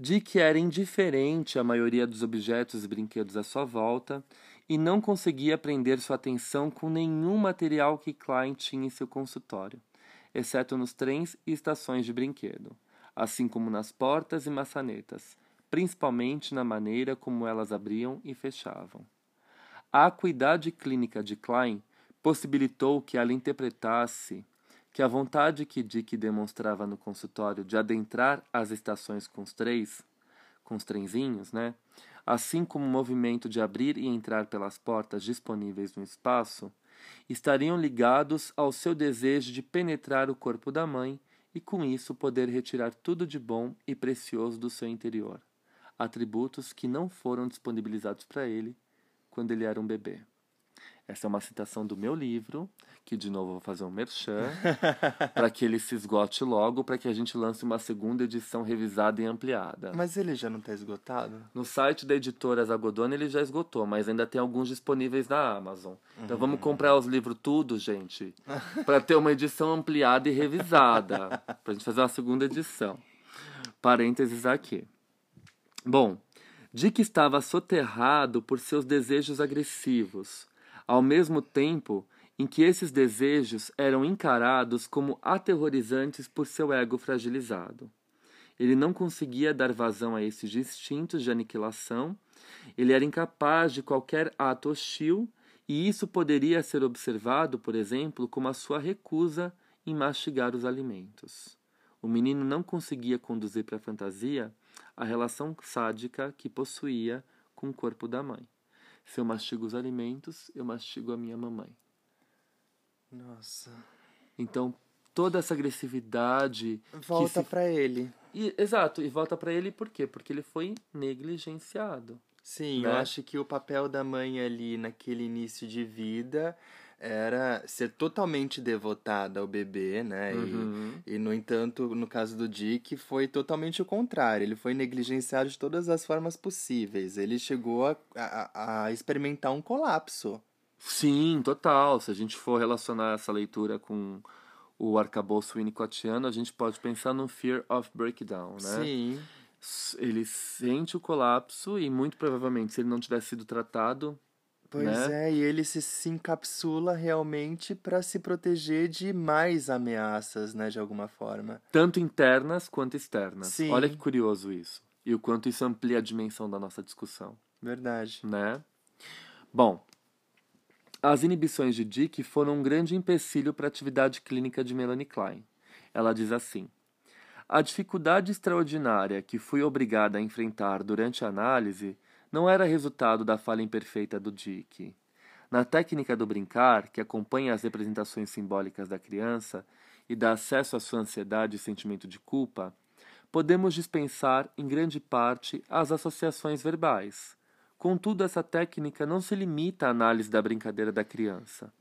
Dick era indiferente à maioria dos objetos e brinquedos à sua volta e não conseguia prender sua atenção com nenhum material que Klein tinha em seu consultório, exceto nos trens e estações de brinquedo, assim como nas portas e maçanetas, principalmente na maneira como elas abriam e fechavam. A acuidade clínica de Klein possibilitou que ela interpretasse que a vontade que Dick demonstrava no consultório de adentrar as estações com os três, com os trenzinhos, né? assim como o movimento de abrir e entrar pelas portas disponíveis no espaço, estariam ligados ao seu desejo de penetrar o corpo da mãe e com isso poder retirar tudo de bom e precioso do seu interior, atributos que não foram disponibilizados para ele quando ele era um bebê. Essa é uma citação do meu livro, que de novo eu vou fazer um merchan, (laughs) para que ele se esgote logo, para que a gente lance uma segunda edição revisada e ampliada. Mas ele já não tá esgotado? No site da editora Zagodona ele já esgotou, mas ainda tem alguns disponíveis na Amazon. Então vamos comprar os livros tudo, gente, para ter uma edição ampliada e revisada, (laughs) pra gente fazer uma segunda edição. Parênteses aqui. Bom, Dick estava soterrado por seus desejos agressivos, ao mesmo tempo em que esses desejos eram encarados como aterrorizantes por seu ego fragilizado. Ele não conseguia dar vazão a esses instintos de aniquilação, ele era incapaz de qualquer ato hostil, e isso poderia ser observado, por exemplo, como a sua recusa em mastigar os alimentos. O menino não conseguia conduzir para a fantasia a relação sádica que possuía com o corpo da mãe. Se eu mastigo os alimentos, eu mastigo a minha mamãe. Nossa. Então, toda essa agressividade Volta se- pra ele. E- exato, e volta pra ele por quê? Porque ele foi negligenciado. Sim, Né? eu acho que o papel da mãe ali naquele início de vida era ser totalmente devotada ao bebê, né? E- Uhum. E, no entanto, no caso do Dick, foi totalmente o contrário. Ele foi negligenciado de todas as formas possíveis. Ele chegou a, a, a experimentar um colapso. Sim, total. Se a gente for relacionar essa leitura com o arcabouço winnicottiano, a gente pode pensar no fear of breakdown, né? Sim. Ele sente o colapso e muito provavelmente, se ele não tivesse sido tratado, Pois né? é, e ele se, se encapsula realmente para se proteger de mais ameaças, né, de alguma forma. tanto internas quanto externas. Sim. Olha que curioso isso. E o quanto isso amplia a dimensão da nossa discussão. Verdade. né? Bom, as inibições de Dick foram um grande empecilho para a atividade clínica de Melanie Klein. Ela diz assim: A dificuldade extraordinária que fui obrigada a enfrentar durante a análise não era resultado da falha imperfeita do Dick. Na técnica do brincar, que acompanha as representações simbólicas da criança, e dá acesso à sua ansiedade e sentimento de culpa, podemos dispensar, em grande parte, as associações verbais. Contudo, essa técnica não se limita à análise da brincadeira da criança.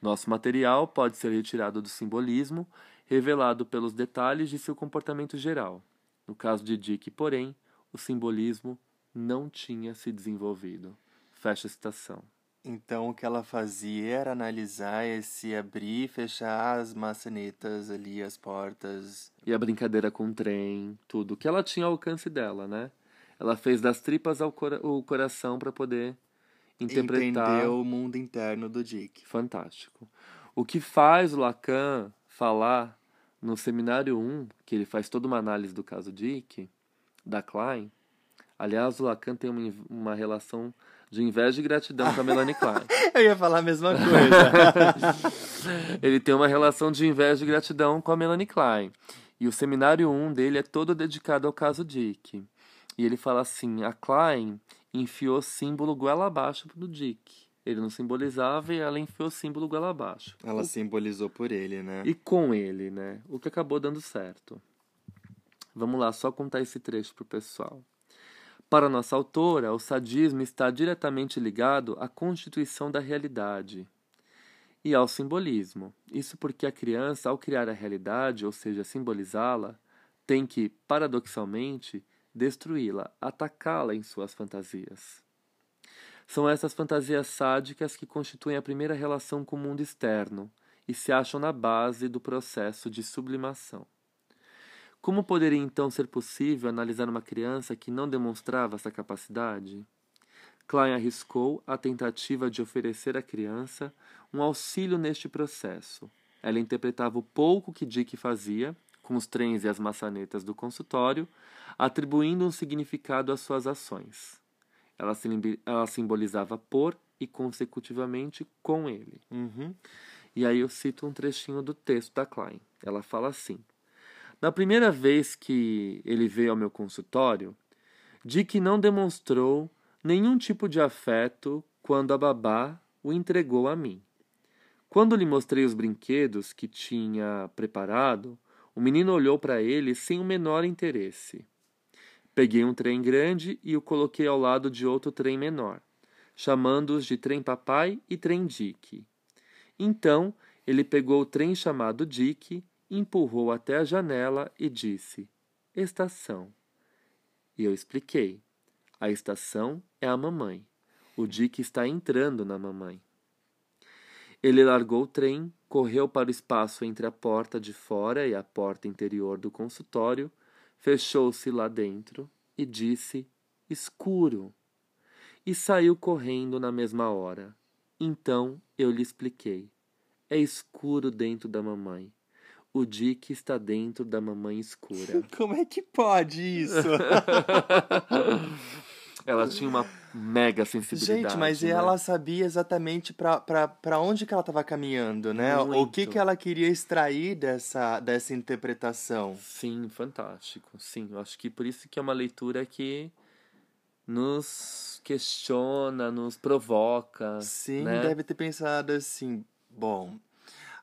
Nosso material pode ser retirado do simbolismo, revelado pelos detalhes de seu comportamento geral. No caso de Dick, porém, o simbolismo não tinha se desenvolvido. Fecha a citação. Então o que ela fazia era analisar esse abrir e fechar as maçanetas ali, as portas. E a brincadeira com o trem, tudo. Que ela tinha ao alcance dela, né? Ela fez das tripas ao cora o coração para poder interpretar. Entender o mundo interno do Dick. Fantástico. O que faz o Lacan falar no seminário 1, que ele faz toda uma análise do caso Dick, da Klein. Aliás, o Lacan tem uma, uma relação de inveja e gratidão com a Melanie Klein. (laughs) Eu ia falar a mesma coisa. (laughs) ele tem uma relação de inveja e gratidão com a Melanie Klein. E o seminário 1 dele é todo dedicado ao caso Dick. E ele fala assim: a Klein enfiou símbolo goela abaixo do Dick. Ele não simbolizava e ela enfiou símbolo goela abaixo. Ela o... simbolizou por ele, né? E com ele, né? O que acabou dando certo. Vamos lá, só contar esse trecho pro pessoal. Para nossa autora, o sadismo está diretamente ligado à constituição da realidade e ao simbolismo. Isso porque a criança, ao criar a realidade, ou seja, simbolizá-la, tem que, paradoxalmente, destruí-la, atacá-la em suas fantasias. São essas fantasias sádicas que constituem a primeira relação com o mundo externo e se acham na base do processo de sublimação. Como poderia então ser possível analisar uma criança que não demonstrava essa capacidade? Klein arriscou a tentativa de oferecer à criança um auxílio neste processo. Ela interpretava o pouco que Dick fazia, com os trens e as maçanetas do consultório, atribuindo um significado às suas ações. Ela, ela simbolizava por e, consecutivamente, com ele. Uhum. E aí eu cito um trechinho do texto da Klein. Ela fala assim: na primeira vez que ele veio ao meu consultório, Dick não demonstrou nenhum tipo de afeto quando a babá o entregou a mim. Quando lhe mostrei os brinquedos que tinha preparado, o menino olhou para ele sem o menor interesse. Peguei um trem grande e o coloquei ao lado de outro trem menor, chamando-os de trem papai e trem Dick. Então ele pegou o trem chamado Dick empurrou até a janela e disse: Estação. E eu expliquei: A estação é a mamãe. O Dick está entrando na mamãe. Ele largou o trem, correu para o espaço entre a porta de fora e a porta interior do consultório, fechou-se lá dentro e disse: Escuro. E saiu correndo na mesma hora. Então eu lhe expliquei: É escuro dentro da mamãe o Dick está dentro da mamãe escura. (laughs) Como é que pode isso? (laughs) ela tinha uma mega sensibilidade. Gente, mas né? ela sabia exatamente para onde que ela estava caminhando, né? Muito. O que que ela queria extrair dessa, dessa interpretação. Sim, fantástico. Sim, eu acho que por isso que é uma leitura que nos questiona, nos provoca. Sim, né? deve ter pensado assim, bom,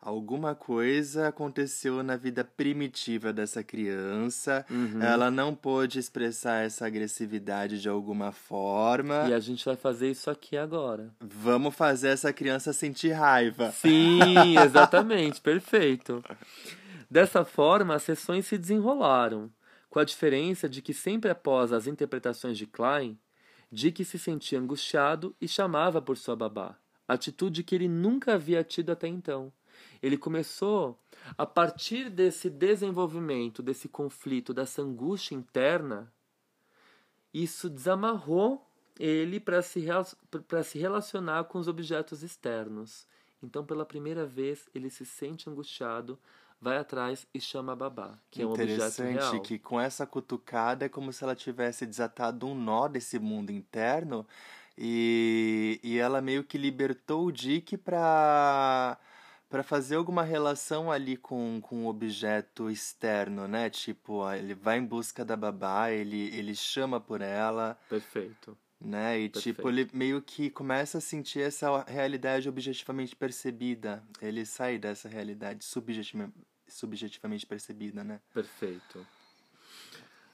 alguma coisa aconteceu na vida primitiva dessa criança. Uhum. Ela não pôde expressar essa agressividade de alguma forma. E a gente vai fazer isso aqui agora. Vamos fazer essa criança sentir raiva. Sim, (laughs) exatamente, perfeito. Dessa forma, as sessões se desenrolaram, com a diferença de que sempre após as interpretações de Klein, Dick se sentia angustiado e chamava por sua babá, atitude que ele nunca havia tido até então ele começou a partir desse desenvolvimento, desse conflito, dessa angústia interna, isso desamarrou ele para se, se relacionar com os objetos externos. Então, pela primeira vez, ele se sente angustiado, vai atrás e chama a babá, que é um objeto real. Interessante que com essa cutucada é como se ela tivesse desatado um nó desse mundo interno e, e ela meio que libertou o Dick para para fazer alguma relação ali com, com o objeto externo, né? Tipo, ele vai em busca da babá, ele, ele chama por ela. Perfeito. Né? E Perfeito. tipo, ele meio que começa a sentir essa realidade objetivamente percebida. Ele sai dessa realidade subjetivamente subjetivamente percebida, né? Perfeito.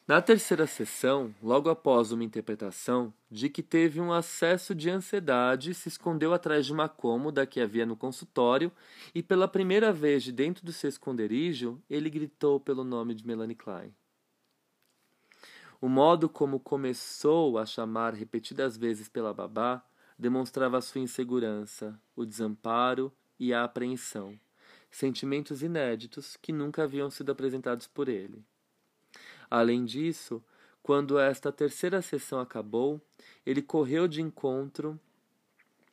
Na terceira sessão, logo após uma interpretação, Dick teve um acesso de ansiedade, se escondeu atrás de uma cômoda que havia no consultório e, pela primeira vez de dentro do seu esconderijo, ele gritou pelo nome de Melanie Klein. O modo como começou a chamar repetidas vezes pela babá demonstrava sua insegurança, o desamparo e a apreensão, sentimentos inéditos que nunca haviam sido apresentados por ele. Além disso, quando esta terceira sessão acabou, ele correu de encontro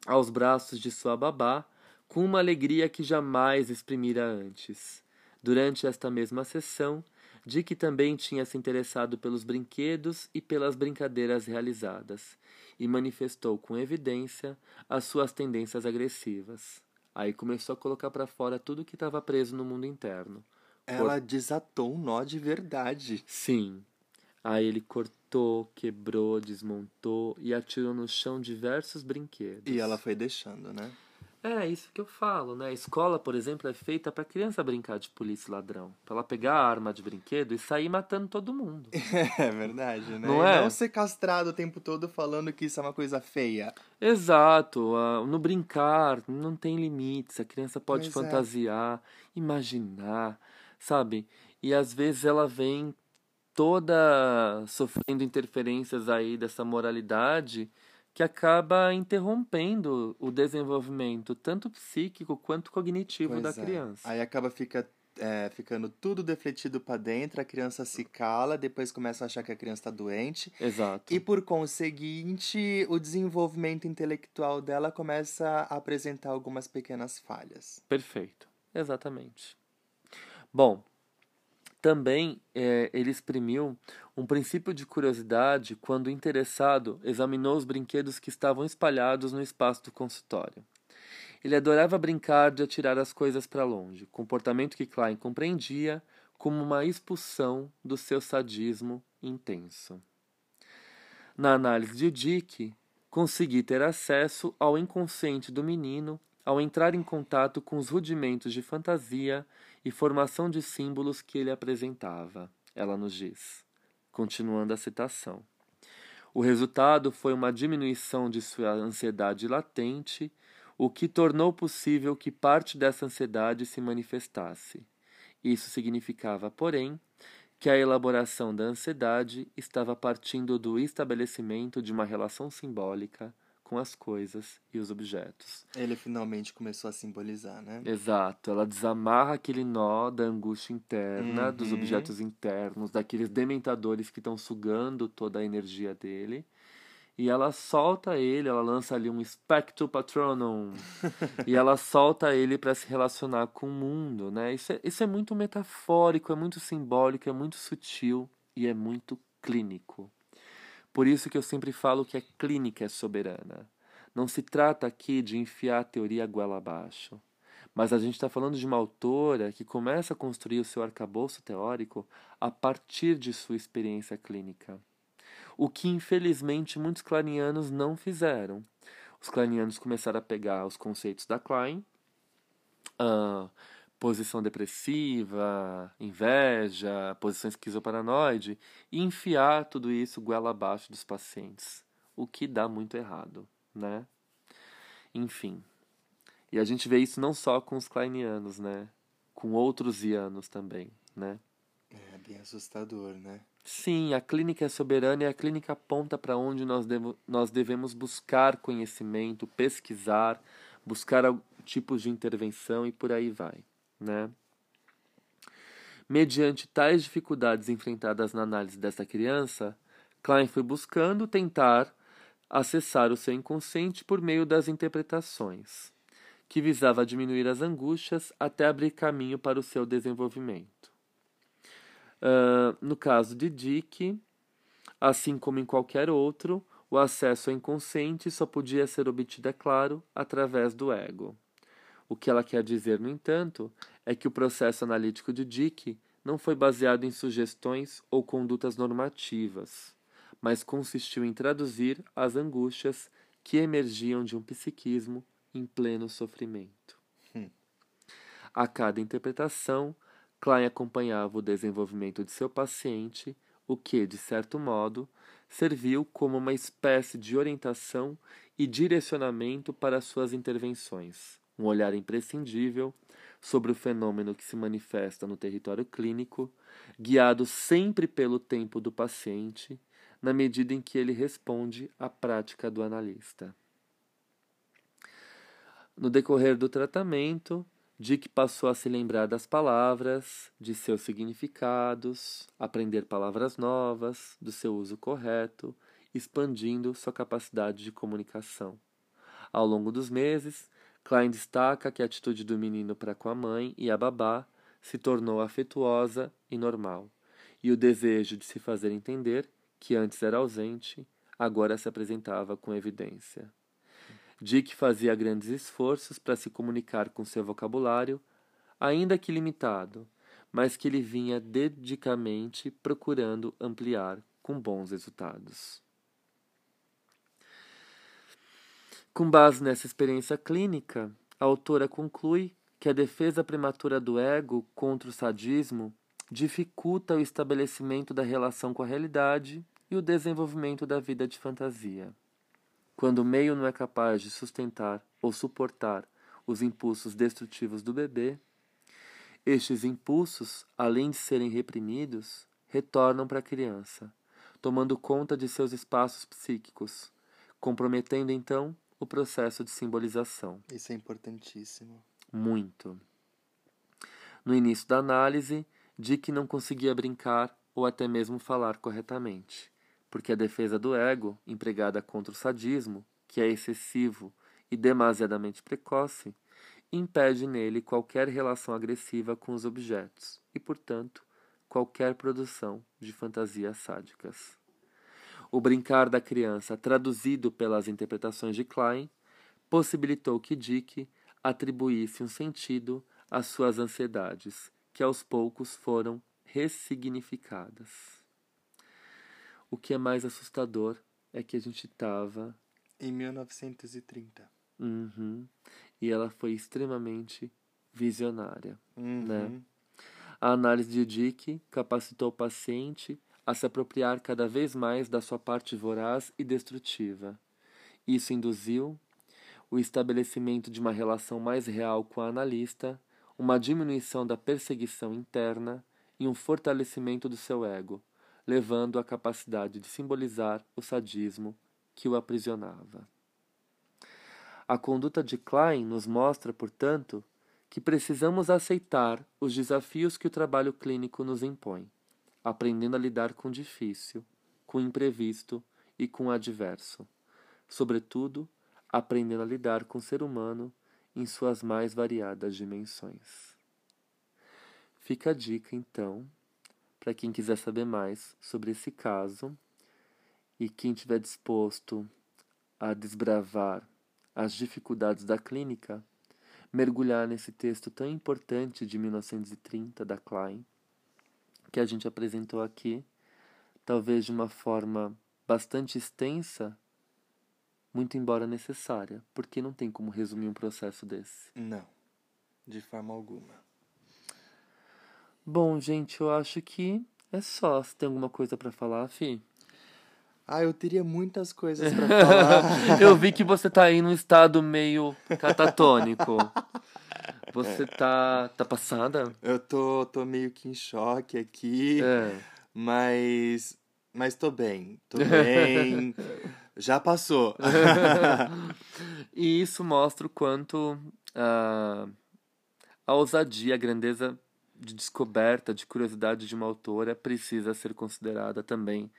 aos braços de sua babá com uma alegria que jamais exprimira antes. Durante esta mesma sessão, Dick também tinha se interessado pelos brinquedos e pelas brincadeiras realizadas, e manifestou com evidência as suas tendências agressivas. Aí começou a colocar para fora tudo que estava preso no mundo interno. Ela desatou um nó de verdade. Sim. Aí ele cortou, quebrou, desmontou e atirou no chão diversos brinquedos. E ela foi deixando, né? É, isso que eu falo, né? A escola, por exemplo, é feita para criança brincar de polícia e ladrão. Pra ela pegar a arma de brinquedo e sair matando todo mundo. (laughs) É verdade, né? Não é? não ser castrado o tempo todo falando que isso é uma coisa feia. Exato. No brincar não tem limites. A criança pode Pois é. fantasiar, imaginar, sabe? E às vezes ela vem toda sofrendo interferências aí dessa moralidade que acaba interrompendo o desenvolvimento tanto psíquico quanto cognitivo Pois da é. criança. Aí acaba fica, é, ficando tudo defletido pra dentro, a criança se cala, depois começa a achar que a criança tá doente. Exato. E por conseguinte, o desenvolvimento intelectual dela começa a apresentar algumas pequenas falhas. Perfeito, exatamente. Bom, também eh, ele exprimiu um princípio de curiosidade quando o interessado examinou os brinquedos que estavam espalhados no espaço do consultório. Ele adorava brincar de atirar as coisas para longe, comportamento que Klein compreendia como uma expulsão do seu sadismo intenso. Na análise de Dick, consegui ter acesso ao inconsciente do menino ao entrar em contato com os rudimentos de fantasia e formação de símbolos que ele apresentava, ela nos diz. Continuando a citação. O resultado foi uma diminuição de sua ansiedade latente, o que tornou possível que parte dessa ansiedade se manifestasse. Isso significava, porém, que a elaboração da ansiedade estava partindo do estabelecimento de uma relação simbólica com as coisas e os objetos. Ele finalmente começou a simbolizar, né? Exato, ela desamarra aquele nó da angústia interna, dos Uhum. objetos internos, daqueles dementadores que estão sugando toda a energia dele. E ela solta ele, ela lança ali um Spectro Patronum. (laughs) e ela solta ele para se relacionar com o mundo, né? Isso é, isso é muito metafórico, é muito simbólico, é muito sutil e é muito clínico. Por isso que eu sempre falo que a clínica é soberana. Não se trata aqui de enfiar a teoria goela abaixo. Mas a gente está falando de uma autora que começa a construir o seu arcabouço teórico a partir de sua experiência clínica. O que, infelizmente, muitos clarinianos não fizeram. Os clarinianos começaram a pegar os conceitos da Klein, ah, posição depressiva, inveja, posição esquizoparanoide, e enfiar tudo isso goela abaixo dos pacientes, o que dá muito errado, né? Enfim. E a gente vê isso não só com os kleinianos, né? Com outros ianos também, né? É bem assustador, né? Sim, a clínica é soberana e a clínica aponta para onde nós, devo, nós devemos buscar conhecimento, pesquisar, buscar tipos de intervenção e por aí vai, né? Mediante tais dificuldades enfrentadas na análise dessa criança, Klein foi buscando tentar acessar o seu inconsciente por meio das interpretações, que visava diminuir as angústias até abrir caminho para o seu desenvolvimento. Ah, no caso de Dick, assim como em qualquer outro, o acesso ao inconsciente só podia ser obtido, é claro, através do ego. O que ela quer dizer, no entanto, é que o processo analítico de Dick não foi baseado em sugestões ou condutas normativas, mas consistiu em traduzir as angústias que emergiam de um psiquismo em pleno sofrimento. Hum. A cada interpretação, Klein acompanhava o desenvolvimento de seu paciente, o que, de certo modo, serviu como uma espécie de orientação e direcionamento para suas intervenções, um olhar imprescindível sobre o fenômeno que se manifesta no território clínico, guiado sempre pelo tempo do paciente, na medida em que ele responde à prática do analista. No decorrer do tratamento, Dick passou a se lembrar das palavras, de seus significados, aprender palavras novas, do seu uso correto, expandindo sua capacidade de comunicação. Ao longo dos meses, Klein destaca que a atitude do menino para com a mãe e a babá se tornou afetuosa e normal, e o desejo de se fazer entender, que antes era ausente, agora se apresentava com evidência. Dick fazia grandes esforços para se comunicar com seu vocabulário, ainda que limitado, mas que ele vinha dedicamente procurando ampliar com bons resultados. Com base nessa experiência clínica, a autora conclui que a defesa prematura do ego contra o sadismo dificulta o estabelecimento da relação com a realidade e o desenvolvimento da vida de fantasia. Quando o meio não é capaz de sustentar ou suportar os impulsos destrutivos do bebê, estes impulsos, além de serem reprimidos, retornam para a criança, tomando conta de seus espaços psíquicos, comprometendo então o processo de simbolização. Isso é importantíssimo. Muito. No início da análise, Dick não conseguia brincar ou até mesmo falar corretamente porque a defesa do ego, empregada contra o sadismo, que é excessivo e demasiadamente precoce, impede nele qualquer relação agressiva com os objetos e, portanto, qualquer produção de fantasias sádicas. O brincar da criança, traduzido pelas interpretações de Klein, possibilitou que Dick atribuísse um sentido às suas ansiedades, que aos poucos foram ressignificadas. O que é mais assustador é que a gente estava. Em 1930. Uhum. E ela foi extremamente visionária. Uhum. Né? A análise de Dick capacitou o paciente a se apropriar cada vez mais da sua parte voraz e destrutiva. Isso induziu o estabelecimento de uma relação mais real com a analista, uma diminuição da perseguição interna e um fortalecimento do seu ego, levando à capacidade de simbolizar o sadismo que o aprisionava. A conduta de Klein nos mostra, portanto, que precisamos aceitar os desafios que o trabalho clínico nos impõe, aprendendo a lidar com o difícil, com o imprevisto e com o adverso, sobretudo aprendendo a lidar com o ser humano em suas mais variadas dimensões. Fica a dica, então, para quem quiser saber mais sobre esse caso e quem estiver disposto a desbravar as dificuldades da clínica, mergulhar nesse texto tão importante de 1930 da Klein, que a gente apresentou aqui, talvez de uma forma bastante extensa, muito embora necessária, porque não tem como resumir um processo desse. Não, de forma alguma. Bom, gente, eu acho que é só. Você tem alguma coisa para falar, Fi? Ah, eu teria muitas coisas (laughs) para falar. eu vi que você tá aí num estado meio catatônico. (laughs) Você tá, tá passada? Eu tô, tô meio que em choque aqui. É. Mas. Mas tô bem. Tô (laughs) bem. Já passou. (laughs) e isso mostra o quanto a, a ousadia, a grandeza de descoberta, de curiosidade de uma autora precisa ser considerada também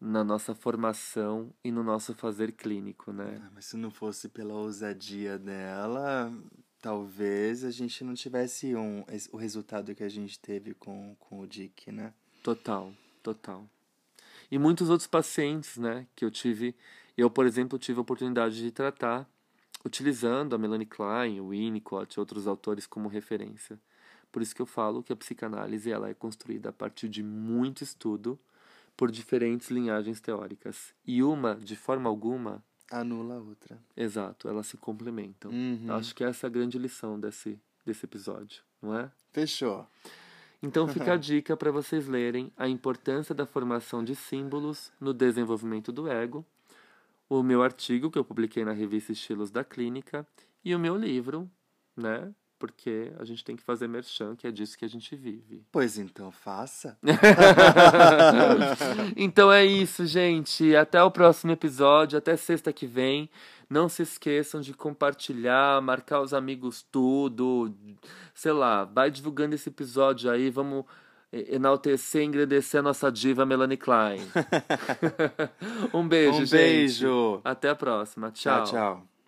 na nossa formação e no nosso fazer clínico, né? Ah, mas se não fosse pela ousadia dela, talvez a gente não tivesse um, o resultado que a gente teve com, com o Dick, né? Total, total. E muitos outros pacientes, né, que eu tive, eu, por exemplo, tive a oportunidade de tratar utilizando a Melanie Klein, o Winnicott e outros autores como referência. Por isso que eu falo que a psicanálise ela é construída a partir de muito estudo por diferentes linhagens teóricas. E uma, de forma alguma, anula a outra. Exato, elas se complementam. Uhum. Acho que essa é a grande lição desse, desse episódio, não é? Fechou. Então (laughs) fica a dica para vocês lerem A Importância da Formação de Símbolos no Desenvolvimento do Ego, o meu artigo que eu publiquei na revista Estilos da Clínica e o meu livro, né? Porque a gente tem que fazer merchan, que é disso que a gente vive. Pois então, faça. (laughs) então é isso, gente. Até o próximo episódio, até sexta que vem. Não se esqueçam de compartilhar, marcar os amigos tudo. Sei lá, vai divulgando esse episódio aí, vamos enaltecer e engrandecer a nossa diva Melanie Klein. (laughs) (laughs) um beijo, um gente. beijo. Até a próxima. Tchau. Tchau, tchau.